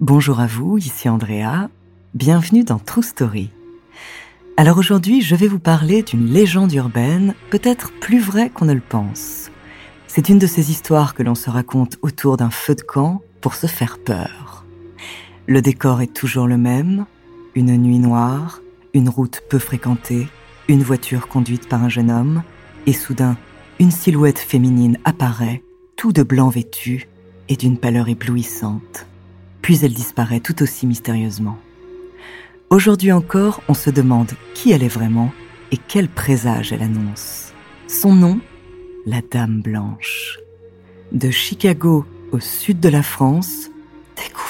Bonjour à vous, ici Andrea. Bienvenue dans True Story. Alors aujourd'hui, je vais vous parler d'une légende urbaine, peut-être plus vraie qu'on ne le pense. C'est une de ces histoires que l'on se raconte autour d'un feu de camp pour se faire peur. Le décor est toujours le même, une nuit noire, une route peu fréquentée, une voiture conduite par un jeune homme, et soudain, une silhouette féminine apparaît, tout de blanc vêtu et d'une pâleur éblouissante. Puis elle disparaît tout aussi mystérieusement. Aujourd'hui encore, on se demande qui elle est vraiment et quel présage elle annonce. Son nom La Dame Blanche. De Chicago au sud de la France, découvrez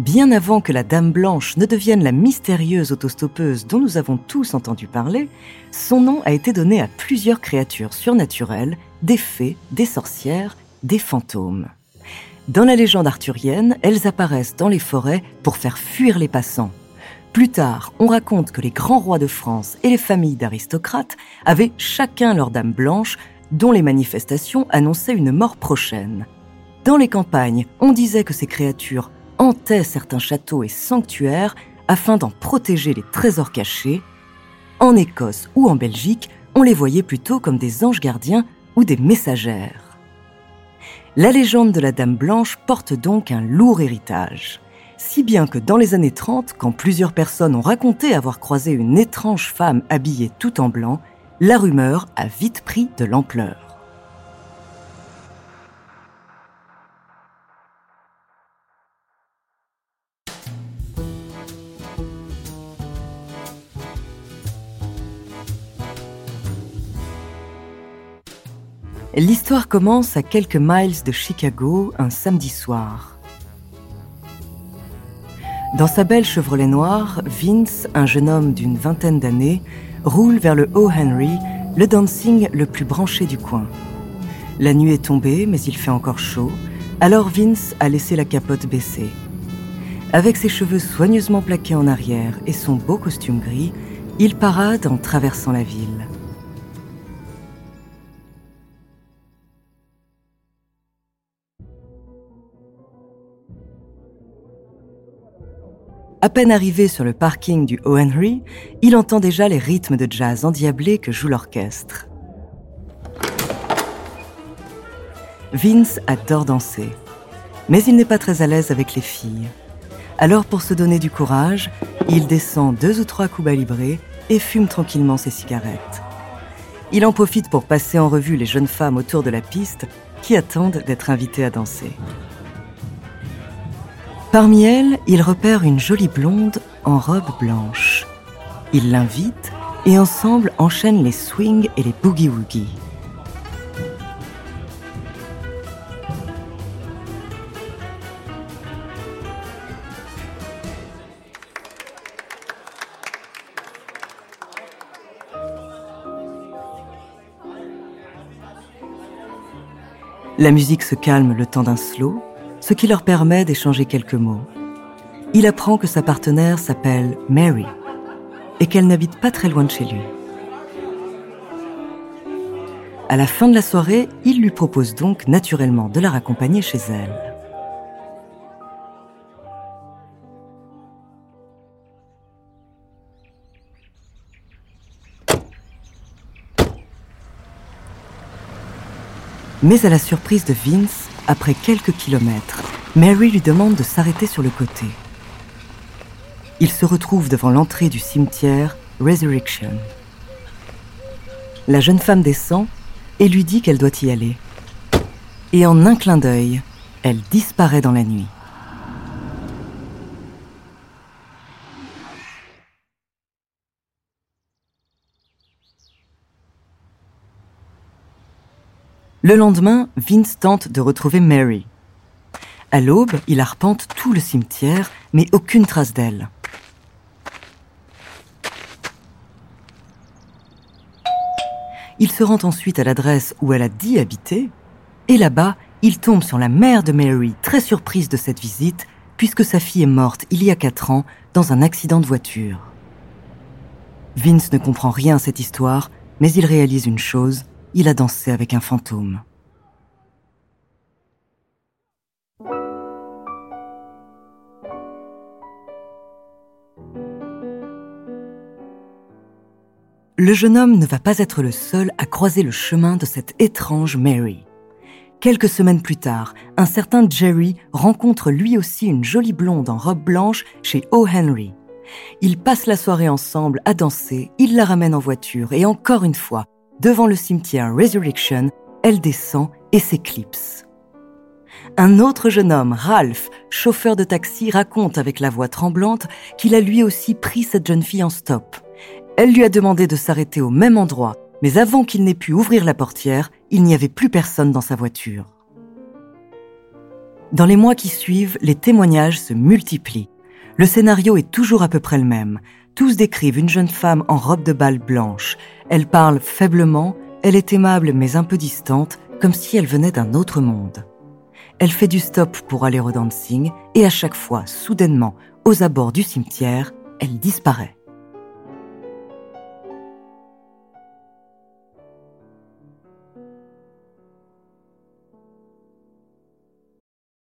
Bien avant que la Dame Blanche ne devienne la mystérieuse autostoppeuse dont nous avons tous entendu parler, son nom a été donné à plusieurs créatures surnaturelles, des fées, des sorcières, des fantômes. Dans la légende arthurienne, elles apparaissent dans les forêts pour faire fuir les passants. Plus tard, on raconte que les grands rois de France et les familles d'aristocrates avaient chacun leur dame blanche dont les manifestations annonçaient une mort prochaine. Dans les campagnes, on disait que ces créatures hantaient certains châteaux et sanctuaires afin d'en protéger les trésors cachés. En Écosse ou en Belgique, on les voyait plutôt comme des anges gardiens ou des messagères. La légende de la Dame Blanche porte donc un lourd héritage. Si bien que dans les années 30, quand plusieurs personnes ont raconté avoir croisé une étrange femme habillée tout en blanc, la rumeur a vite pris de l'ampleur. L'histoire commence à quelques miles de Chicago un samedi soir. Dans sa belle Chevrolet noire, Vince, un jeune homme d'une vingtaine d'années, roule vers le O. Henry, le dancing le plus branché du coin. La nuit est tombée, mais il fait encore chaud, alors Vince a laissé la capote baissée. Avec ses cheveux soigneusement plaqués en arrière et son beau costume gris, il parade en traversant la ville. À peine arrivé sur le parking du O. Henry, il entend déjà les rythmes de jazz endiablés que joue l'orchestre. Vince adore danser, mais il n'est pas très à l'aise avec les filles. Alors pour se donner du courage, il descend deux ou trois coups librés et fume tranquillement ses cigarettes. Il en profite pour passer en revue les jeunes femmes autour de la piste qui attendent d'être invitées à danser. Parmi elles, il repère une jolie blonde en robe blanche. Il l'invite et ensemble enchaînent les swings et les boogie-woogie. La musique se calme le temps d'un slow ce qui leur permet d'échanger quelques mots. Il apprend que sa partenaire s'appelle Mary et qu'elle n'habite pas très loin de chez lui. À la fin de la soirée, il lui propose donc naturellement de la raccompagner chez elle. Mais à la surprise de Vince, après quelques kilomètres, Mary lui demande de s'arrêter sur le côté. Il se retrouve devant l'entrée du cimetière Resurrection. La jeune femme descend et lui dit qu'elle doit y aller. Et en un clin d'œil, elle disparaît dans la nuit. Le lendemain, Vince tente de retrouver Mary. À l'aube, il arpente tout le cimetière, mais aucune trace d'elle. Il se rend ensuite à l'adresse où elle a dit habiter, et là-bas, il tombe sur la mère de Mary, très surprise de cette visite, puisque sa fille est morte il y a quatre ans dans un accident de voiture. Vince ne comprend rien à cette histoire, mais il réalise une chose, il a dansé avec un fantôme. Le jeune homme ne va pas être le seul à croiser le chemin de cette étrange Mary. Quelques semaines plus tard, un certain Jerry rencontre lui aussi une jolie blonde en robe blanche chez O. Henry. Ils passent la soirée ensemble à danser, il la ramène en voiture et encore une fois, devant le cimetière Resurrection, elle descend et s'éclipse. Un autre jeune homme, Ralph, chauffeur de taxi, raconte avec la voix tremblante qu'il a lui aussi pris cette jeune fille en stop. Elle lui a demandé de s'arrêter au même endroit, mais avant qu'il n'ait pu ouvrir la portière, il n'y avait plus personne dans sa voiture. Dans les mois qui suivent, les témoignages se multiplient. Le scénario est toujours à peu près le même. Tous décrivent une jeune femme en robe de bal blanche. Elle parle faiblement, elle est aimable mais un peu distante, comme si elle venait d'un autre monde. Elle fait du stop pour aller au dancing et à chaque fois, soudainement, aux abords du cimetière, elle disparaît.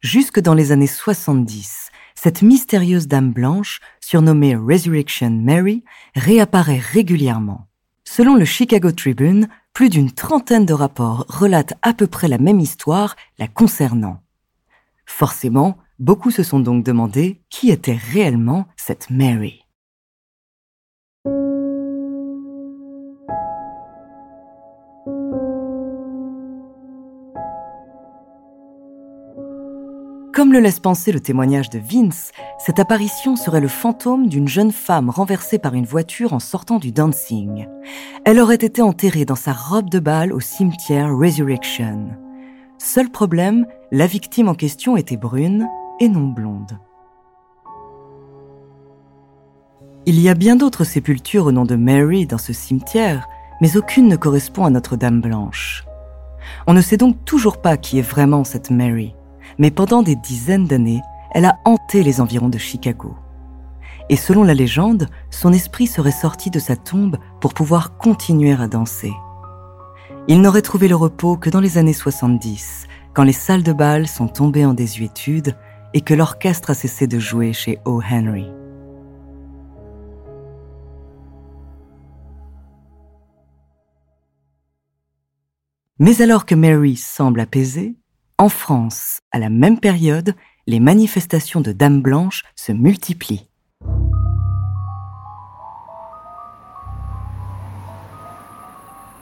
Jusque dans les années 70, cette mystérieuse dame blanche, surnommée Resurrection Mary, réapparaît régulièrement. Selon le Chicago Tribune, plus d'une trentaine de rapports relatent à peu près la même histoire la concernant. Forcément, beaucoup se sont donc demandé qui était réellement cette Mary. Comme le laisse penser le témoignage de Vince, cette apparition serait le fantôme d'une jeune femme renversée par une voiture en sortant du dancing. Elle aurait été enterrée dans sa robe de bal au cimetière Resurrection. Seul problème, la victime en question était brune et non blonde. Il y a bien d'autres sépultures au nom de Mary dans ce cimetière, mais aucune ne correspond à Notre-Dame blanche. On ne sait donc toujours pas qui est vraiment cette Mary mais pendant des dizaines d'années, elle a hanté les environs de Chicago. Et selon la légende, son esprit serait sorti de sa tombe pour pouvoir continuer à danser. Il n'aurait trouvé le repos que dans les années 70, quand les salles de bal sont tombées en désuétude et que l'orchestre a cessé de jouer chez O. Henry. Mais alors que Mary semble apaisée, en France, à la même période, les manifestations de Dames Blanches se multiplient.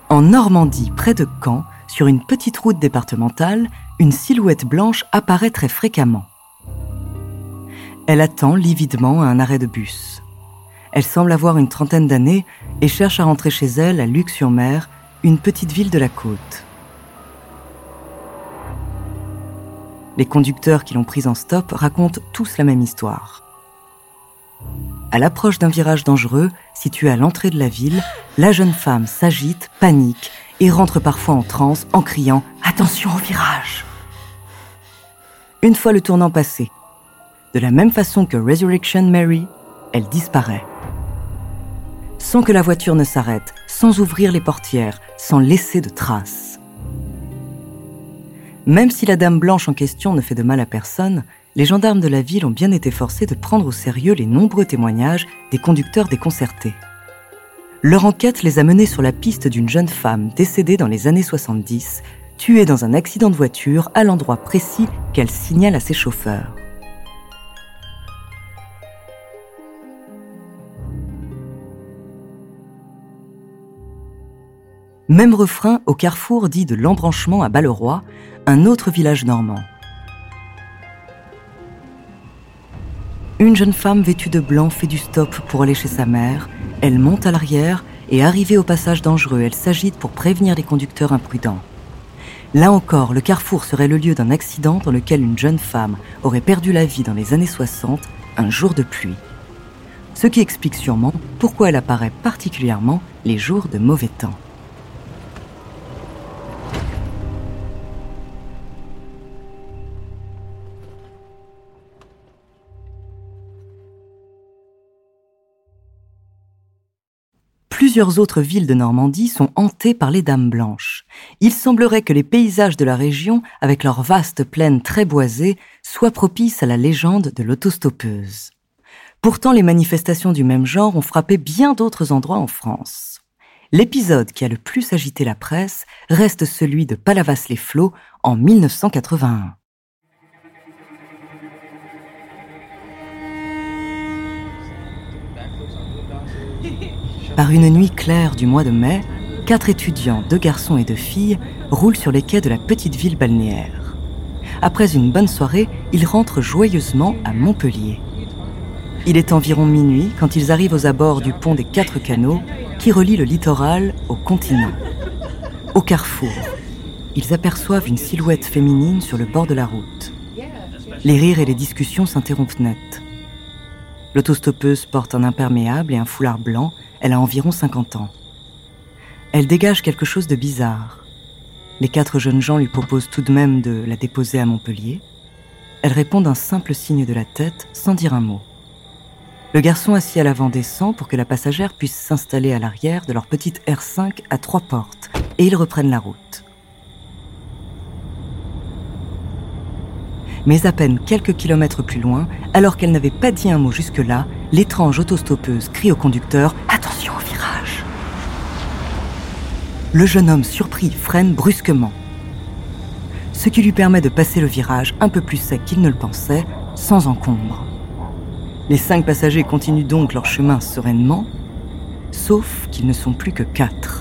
En Normandie, près de Caen, sur une petite route départementale, une silhouette blanche apparaît très fréquemment. Elle attend lividement un arrêt de bus. Elle semble avoir une trentaine d'années et cherche à rentrer chez elle à Luc-sur-Mer, une petite ville de la côte. Les conducteurs qui l'ont prise en stop racontent tous la même histoire. À l'approche d'un virage dangereux, situé à l'entrée de la ville, la jeune femme s'agite, panique et rentre parfois en transe en criant ⁇ Attention au virage !⁇ Une fois le tournant passé, de la même façon que Resurrection Mary, elle disparaît. Sans que la voiture ne s'arrête, sans ouvrir les portières, sans laisser de traces. Même si la dame blanche en question ne fait de mal à personne, les gendarmes de la ville ont bien été forcés de prendre au sérieux les nombreux témoignages des conducteurs déconcertés. Leur enquête les a menés sur la piste d'une jeune femme décédée dans les années 70, tuée dans un accident de voiture à l'endroit précis qu'elle signale à ses chauffeurs. Même refrain au carrefour dit de l'embranchement à Balleroy, un autre village normand. Une jeune femme vêtue de blanc fait du stop pour aller chez sa mère. Elle monte à l'arrière et arrivée au passage dangereux, elle s'agite pour prévenir les conducteurs imprudents. Là encore, le carrefour serait le lieu d'un accident dans lequel une jeune femme aurait perdu la vie dans les années 60, un jour de pluie. Ce qui explique sûrement pourquoi elle apparaît particulièrement les jours de mauvais temps. Plusieurs autres villes de Normandie sont hantées par les dames blanches. Il semblerait que les paysages de la région, avec leurs vastes plaines très boisées, soient propices à la légende de l'autostoppeuse. Pourtant, les manifestations du même genre ont frappé bien d'autres endroits en France. L'épisode qui a le plus agité la presse reste celui de Palavas-les-Flots en 1981. Par une nuit claire du mois de mai, quatre étudiants, deux garçons et deux filles, roulent sur les quais de la petite ville balnéaire. Après une bonne soirée, ils rentrent joyeusement à Montpellier. Il est environ minuit quand ils arrivent aux abords du pont des quatre canaux qui relie le littoral au continent. Au carrefour, ils aperçoivent une silhouette féminine sur le bord de la route. Les rires et les discussions s'interrompent net. L'autostoppeuse porte un imperméable et un foulard blanc elle a environ 50 ans. Elle dégage quelque chose de bizarre. Les quatre jeunes gens lui proposent tout de même de la déposer à Montpellier. Elle répond d'un simple signe de la tête sans dire un mot. Le garçon assis à l'avant descend pour que la passagère puisse s'installer à l'arrière de leur petite R5 à trois portes et ils reprennent la route. Mais à peine quelques kilomètres plus loin, alors qu'elle n'avait pas dit un mot jusque-là, l'étrange autostoppeuse crie au conducteur Attention au virage Le jeune homme surpris freine brusquement. Ce qui lui permet de passer le virage un peu plus sec qu'il ne le pensait, sans encombre. Les cinq passagers continuent donc leur chemin sereinement, sauf qu'ils ne sont plus que quatre.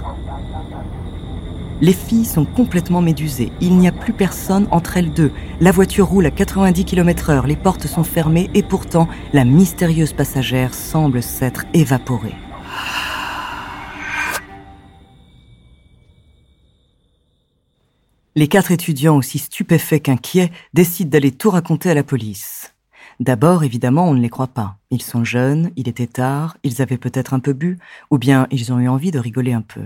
Les filles sont complètement médusées. Il n'y a plus personne entre elles deux. La voiture roule à 90 km heure, les portes sont fermées et pourtant la mystérieuse passagère semble s'être évaporée. Les quatre étudiants, aussi stupéfaits qu'inquiets, décident d'aller tout raconter à la police. D'abord, évidemment, on ne les croit pas. Ils sont jeunes, il était tard, ils avaient peut-être un peu bu, ou bien ils ont eu envie de rigoler un peu.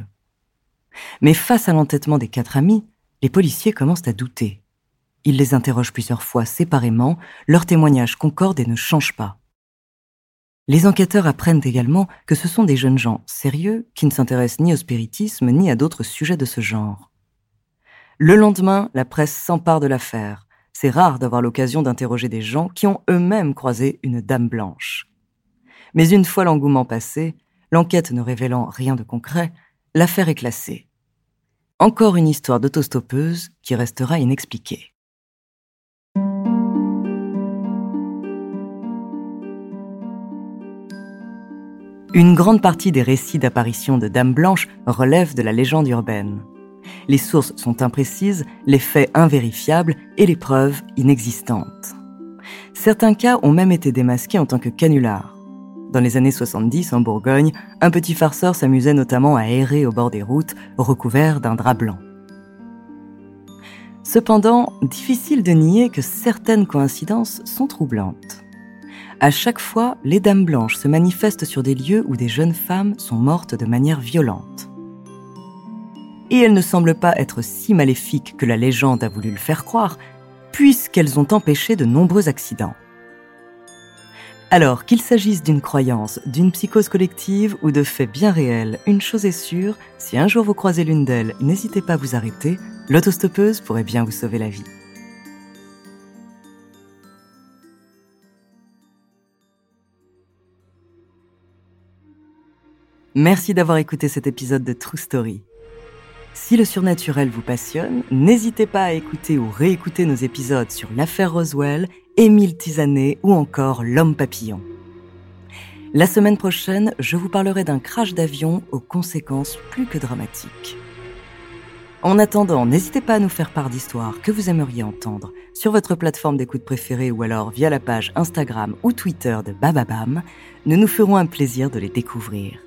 Mais face à l'entêtement des quatre amis, les policiers commencent à douter. Ils les interrogent plusieurs fois séparément, leurs témoignages concordent et ne changent pas. Les enquêteurs apprennent également que ce sont des jeunes gens sérieux qui ne s'intéressent ni au spiritisme ni à d'autres sujets de ce genre. Le lendemain, la presse s'empare de l'affaire. C'est rare d'avoir l'occasion d'interroger des gens qui ont eux-mêmes croisé une dame blanche. Mais une fois l'engouement passé, l'enquête ne révélant rien de concret, l'affaire est classée. Encore une histoire d'autostoppeuse qui restera inexpliquée. Une grande partie des récits d'apparition de Dames Blanches relèvent de la légende urbaine. Les sources sont imprécises, les faits invérifiables et les preuves inexistantes. Certains cas ont même été démasqués en tant que canulars. Dans les années 70, en Bourgogne, un petit farceur s'amusait notamment à errer au bord des routes, recouvert d'un drap blanc. Cependant, difficile de nier que certaines coïncidences sont troublantes. À chaque fois, les dames blanches se manifestent sur des lieux où des jeunes femmes sont mortes de manière violente. Et elles ne semblent pas être si maléfiques que la légende a voulu le faire croire, puisqu'elles ont empêché de nombreux accidents. Alors qu'il s'agisse d'une croyance, d'une psychose collective ou de faits bien réels, une chose est sûre, si un jour vous croisez l'une d'elles, n'hésitez pas à vous arrêter, l'autostoppeuse pourrait bien vous sauver la vie. Merci d'avoir écouté cet épisode de True Story. Si le surnaturel vous passionne, n'hésitez pas à écouter ou réécouter nos épisodes sur l'affaire Roswell, Émile Tisanet ou encore l'homme papillon. La semaine prochaine, je vous parlerai d'un crash d'avion aux conséquences plus que dramatiques. En attendant, n'hésitez pas à nous faire part d'histoires que vous aimeriez entendre sur votre plateforme d'écoute préférée ou alors via la page Instagram ou Twitter de Bababam. Nous nous ferons un plaisir de les découvrir.